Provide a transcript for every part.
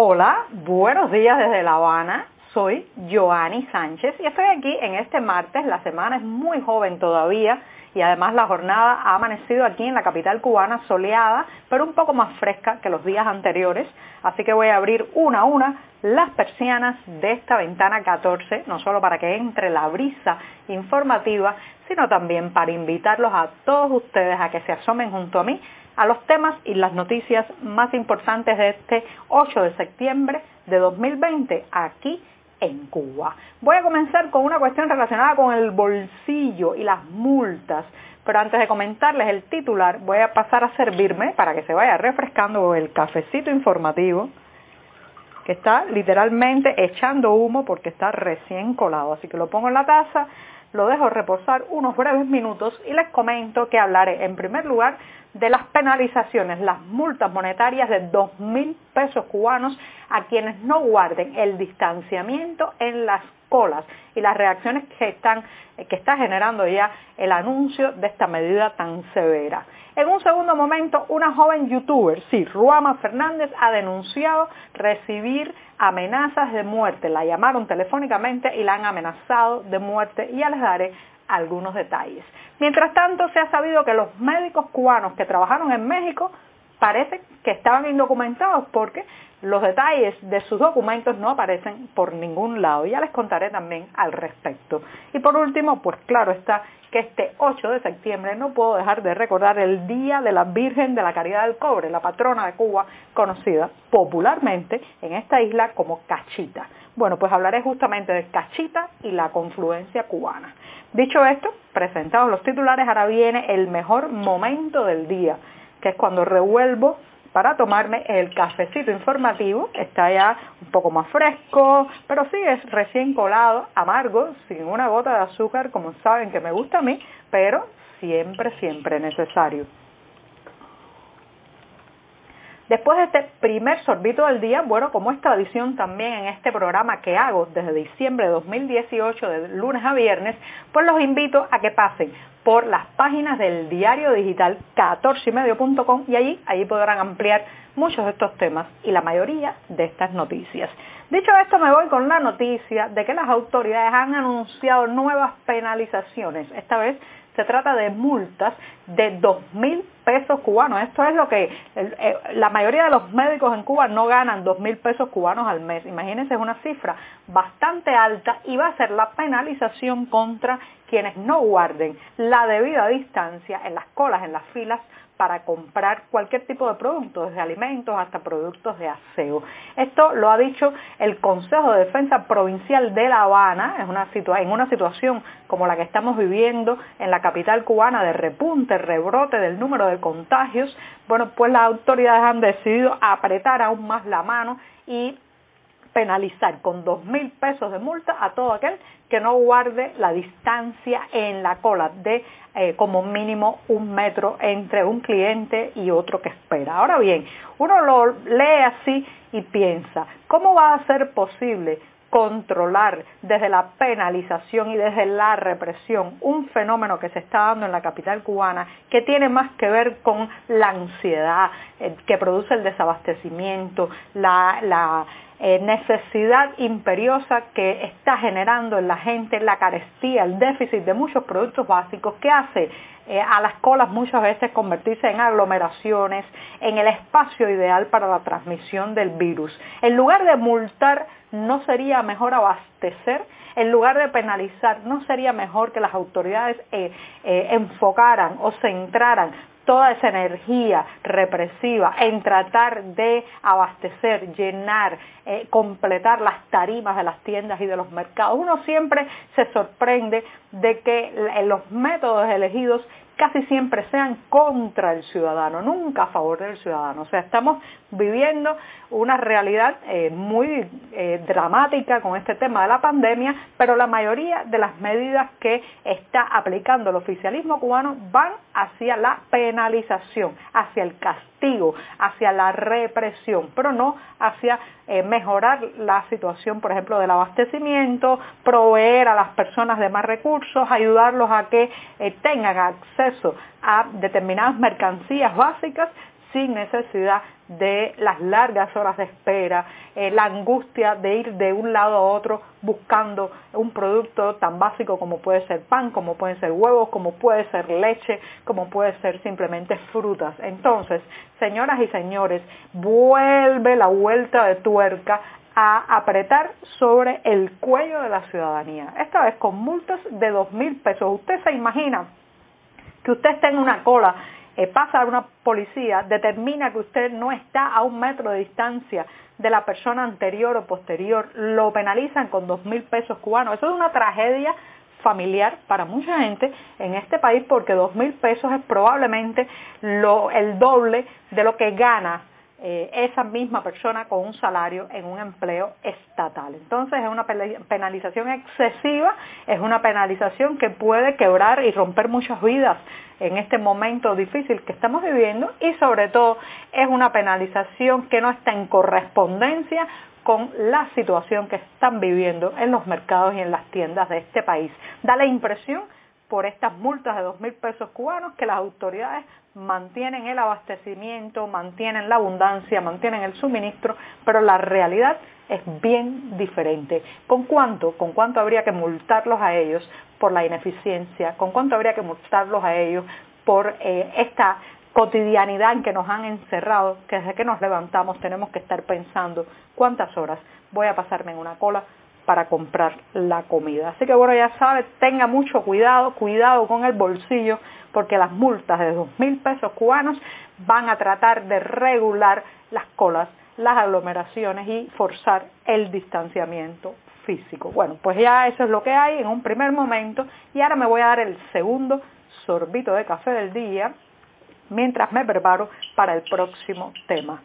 Hola, buenos días desde La Habana. Soy Joanny Sánchez y estoy aquí en este martes. La semana es muy joven todavía y además la jornada ha amanecido aquí en la capital cubana soleada, pero un poco más fresca que los días anteriores. Así que voy a abrir una a una las persianas de esta ventana 14, no solo para que entre la brisa informativa, sino también para invitarlos a todos ustedes a que se asomen junto a mí a los temas y las noticias más importantes de este 8 de septiembre de 2020 aquí en Cuba. Voy a comenzar con una cuestión relacionada con el bolsillo y las multas, pero antes de comentarles el titular voy a pasar a servirme para que se vaya refrescando el cafecito informativo que está literalmente echando humo porque está recién colado, así que lo pongo en la taza lo dejo reposar unos breves minutos y les comento que hablaré en primer lugar de las penalizaciones, las multas monetarias de 2.000 pesos cubanos a quienes no guarden el distanciamiento en las colas y las reacciones que, están, que está generando ya el anuncio de esta medida tan severa. En un segundo momento, una joven youtuber, sí, Ruama Fernández, ha denunciado recibir amenazas de muerte. La llamaron telefónicamente y la han amenazado de muerte y ya les daré algunos detalles. Mientras tanto, se ha sabido que los médicos cubanos que trabajaron en México parece que estaban indocumentados porque los detalles de sus documentos no aparecen por ningún lado. Ya les contaré también al respecto. Y por último, pues claro está que este 8 de septiembre no puedo dejar de recordar el Día de la Virgen de la Caridad del Cobre, la patrona de Cuba, conocida popularmente en esta isla como Cachita. Bueno, pues hablaré justamente de Cachita y la confluencia cubana. Dicho esto, presentados los titulares, ahora viene el mejor momento del día, que es cuando revuelvo para tomarme el cafecito informativo. Está ya un poco más fresco, pero sí es recién colado, amargo, sin una gota de azúcar, como saben que me gusta a mí, pero siempre, siempre necesario. Después de este primer sorbito del día, bueno, como es tradición también en este programa que hago desde diciembre de 2018, de lunes a viernes, pues los invito a que pasen por las páginas del diario digital 14ymedio.com y allí, allí podrán ampliar muchos de estos temas y la mayoría de estas noticias. Dicho esto, me voy con la noticia de que las autoridades han anunciado nuevas penalizaciones, esta vez se trata de multas de 2.000 pesos cubanos. Esto es lo que eh, la mayoría de los médicos en Cuba no ganan 2.000 pesos cubanos al mes. Imagínense, es una cifra bastante alta y va a ser la penalización contra quienes no guarden la debida distancia en las colas, en las filas para comprar cualquier tipo de producto, desde alimentos hasta productos de aseo. Esto lo ha dicho el Consejo de Defensa Provincial de La Habana, en una, en una situación como la que estamos viviendo en la capital cubana de repunte, rebrote del número de contagios. Bueno, pues las autoridades han decidido apretar aún más la mano y penalizar con dos mil pesos de multa a todo aquel que no guarde la distancia en la cola de eh, como mínimo un metro entre un cliente y otro que espera. Ahora bien, uno lo lee así y piensa, ¿cómo va a ser posible controlar desde la penalización y desde la represión un fenómeno que se está dando en la capital cubana que tiene más que ver con la ansiedad eh, que produce el desabastecimiento, la, eh, necesidad imperiosa que está generando en la gente la carestía, el déficit de muchos productos básicos que hace eh, a las colas muchas veces convertirse en aglomeraciones, en el espacio ideal para la transmisión del virus. En lugar de multar, ¿no sería mejor abastecer? En lugar de penalizar, ¿no sería mejor que las autoridades eh, enfocaran o centraran toda esa energía represiva en tratar de abastecer, llenar, eh, completar las tarimas de las tiendas y de los mercados. Uno siempre se sorprende de que los métodos elegidos casi siempre sean contra el ciudadano, nunca a favor del ciudadano. O sea, estamos viviendo una realidad eh, muy eh, dramática con este tema de la pandemia, pero la mayoría de las medidas que está aplicando el oficialismo cubano van hacia la penalización, hacia el castigo, hacia la represión, pero no hacia eh, mejorar la situación, por ejemplo, del abastecimiento, proveer a las personas de más recursos, ayudarlos a que tengan acceso a determinadas mercancías básicas sin necesidad de las largas horas de espera, eh, la angustia de ir de un lado a otro buscando un producto tan básico como puede ser pan, como pueden ser huevos, como puede ser leche, como puede ser simplemente frutas. Entonces, señoras y señores, vuelve la vuelta de tuerca a apretar sobre el cuello de la ciudadanía. Esta vez con multas de dos mil pesos. Usted se imagina que usted está en una cola eh, pasa una policía, determina que usted no está a un metro de distancia de la persona anterior o posterior, lo penalizan con dos mil pesos cubanos. Eso es una tragedia familiar para mucha gente en este país porque dos mil pesos es probablemente el doble de lo que gana eh, esa misma persona con un salario en un empleo estatal. Entonces es una penalización excesiva, es una penalización que puede quebrar y romper muchas vidas en este momento difícil que estamos viviendo y sobre todo es una penalización que no está en correspondencia con la situación que están viviendo en los mercados y en las tiendas de este país. Da la impresión por estas multas de dos mil pesos cubanos que las autoridades mantienen el abastecimiento, mantienen la abundancia, mantienen el suministro, pero la realidad es bien diferente. ¿Con cuánto? ¿Con cuánto habría que multarlos a ellos por la ineficiencia? ¿Con cuánto habría que multarlos a ellos por eh, esta cotidianidad en que nos han encerrado, que desde que nos levantamos tenemos que estar pensando cuántas horas voy a pasarme en una cola para comprar la comida. Así que bueno, ya sabe, tenga mucho cuidado, cuidado con el bolsillo, porque las multas de dos mil pesos cubanos van a tratar de regular las colas las aglomeraciones y forzar el distanciamiento físico. Bueno, pues ya eso es lo que hay en un primer momento y ahora me voy a dar el segundo sorbito de café del día mientras me preparo para el próximo tema.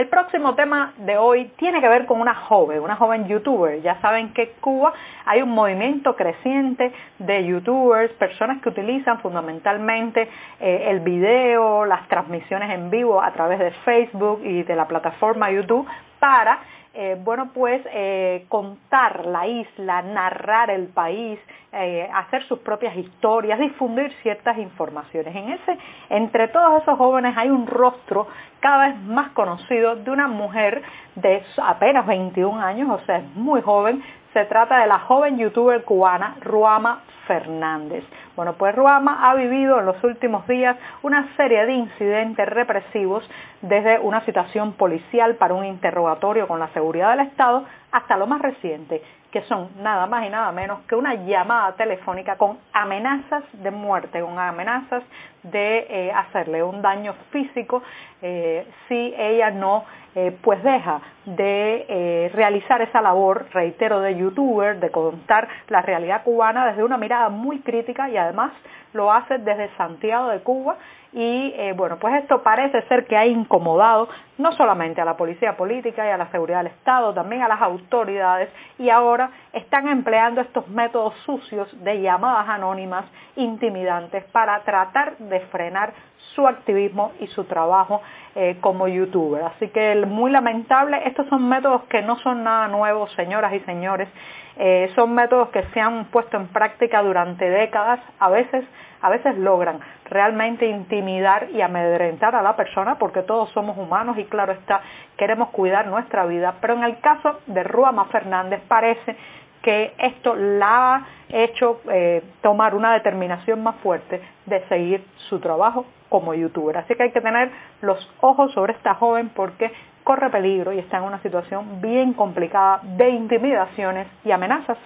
El próximo tema de hoy tiene que ver con una joven, una joven youtuber. Ya saben que en Cuba hay un movimiento creciente de youtubers, personas que utilizan fundamentalmente eh, el video, las transmisiones en vivo a través de Facebook y de la plataforma YouTube para eh, bueno, pues eh, contar la isla, narrar el país, eh, hacer sus propias historias, difundir ciertas informaciones. En ese, entre todos esos jóvenes hay un rostro cada vez más conocido de una mujer de apenas 21 años, o sea, es muy joven. Se trata de la joven youtuber cubana Ruama Fernández. Bueno, pues Ruama ha vivido en los últimos días una serie de incidentes represivos, desde una situación policial para un interrogatorio con la seguridad del Estado hasta lo más reciente, que son nada más y nada menos que una llamada telefónica con amenazas de muerte, con amenazas de eh, hacerle un daño físico eh, si ella no eh, pues deja de realizar esa labor, reitero, de youtuber, de contar la realidad cubana desde una mirada muy crítica y además lo hace desde Santiago de Cuba y eh, bueno, pues esto parece ser que ha incomodado no solamente a la policía política y a la seguridad del Estado, también a las autoridades y ahora están empleando estos métodos sucios de llamadas anónimas intimidantes para tratar de frenar su activismo y su trabajo eh, como youtuber. Así que muy lamentable, estos son métodos que no son nada nuevos, señoras y señores, eh, son métodos que se han puesto en práctica durante décadas, a veces, a veces logran realmente intimidar y amedrentar a la persona porque todos somos humanos y claro está, queremos cuidar nuestra vida, pero en el caso de Ruama Fernández parece que esto la ha hecho eh, tomar una determinación más fuerte de seguir su trabajo como youtuber. Así que hay que tener los ojos sobre esta joven porque corre peligro y está en una situación bien complicada de intimidaciones y amenazas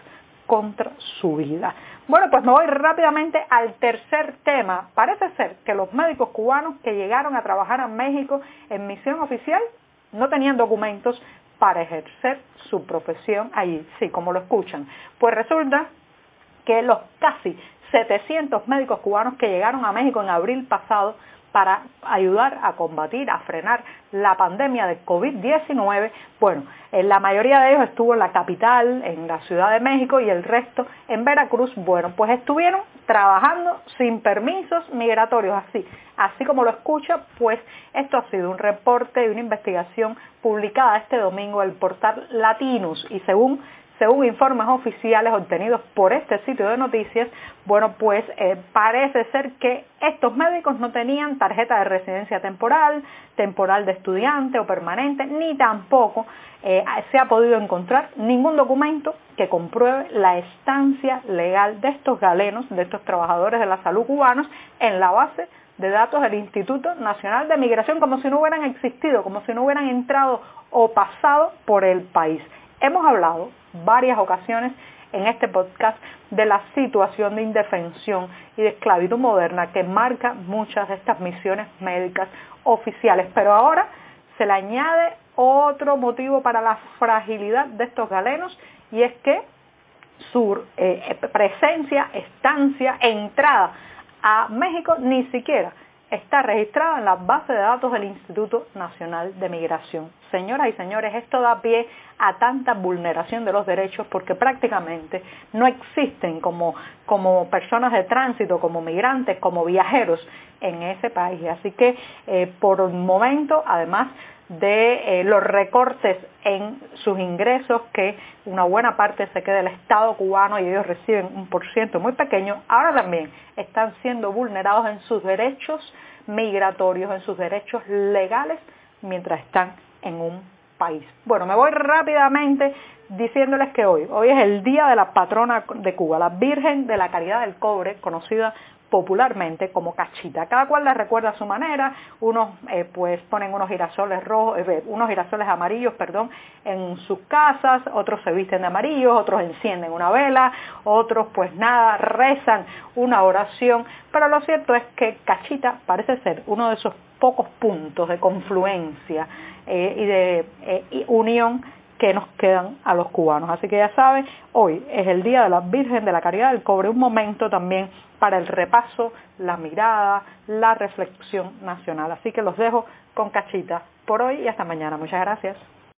contra su vida. Bueno, pues me voy rápidamente al tercer tema. Parece ser que los médicos cubanos que llegaron a trabajar en México en misión oficial no tenían documentos para ejercer su profesión allí, sí, como lo escuchan. Pues resulta que los casi 700 médicos cubanos que llegaron a México en abril pasado para ayudar a combatir, a frenar la pandemia de COVID-19. Bueno, la mayoría de ellos estuvo en la capital, en la Ciudad de México y el resto en Veracruz. Bueno, pues estuvieron trabajando sin permisos migratorios, así, así como lo escucha, pues esto ha sido un reporte y una investigación publicada este domingo en el portal Latinos y según según informes oficiales obtenidos por este sitio de noticias, bueno, pues eh, parece ser que estos médicos no tenían tarjeta de residencia temporal, temporal de estudiante o permanente, ni tampoco eh, se ha podido encontrar ningún documento que compruebe la estancia legal de estos galenos, de estos trabajadores de la salud cubanos, en la base de datos del Instituto Nacional de Migración, como si no hubieran existido, como si no hubieran entrado o pasado por el país. Hemos hablado varias ocasiones en este podcast de la situación de indefensión y de esclavitud moderna que marca muchas de estas misiones médicas oficiales. Pero ahora se le añade otro motivo para la fragilidad de estos galenos y es que su eh, presencia, estancia, entrada a México ni siquiera está registrada en la base de datos del Instituto Nacional de Migración. Señoras y señores, esto da pie a tanta vulneración de los derechos porque prácticamente no existen como, como personas de tránsito, como migrantes, como viajeros en ese país. Así que eh, por un momento, además de eh, los recortes en sus ingresos, que una buena parte se queda del Estado cubano y ellos reciben un por ciento muy pequeño, ahora también están siendo vulnerados en sus derechos migratorios, en sus derechos legales mientras están en un país. Bueno, me voy rápidamente diciéndoles que hoy, hoy es el día de la patrona de Cuba, la Virgen de la Caridad del Cobre, conocida popularmente como cachita. Cada cual la recuerda a su manera, unos eh, pues ponen unos girasoles rojos, eh, unos girasoles amarillos, perdón, en sus casas, otros se visten de amarillos, otros encienden una vela, otros pues nada, rezan una oración, pero lo cierto es que cachita parece ser uno de esos pocos puntos de confluencia eh, y de unión que nos quedan a los cubanos. Así que ya saben, hoy es el Día de la Virgen de la Caridad del Cobre, un momento también para el repaso, la mirada, la reflexión nacional. Así que los dejo con cachita por hoy y hasta mañana. Muchas gracias.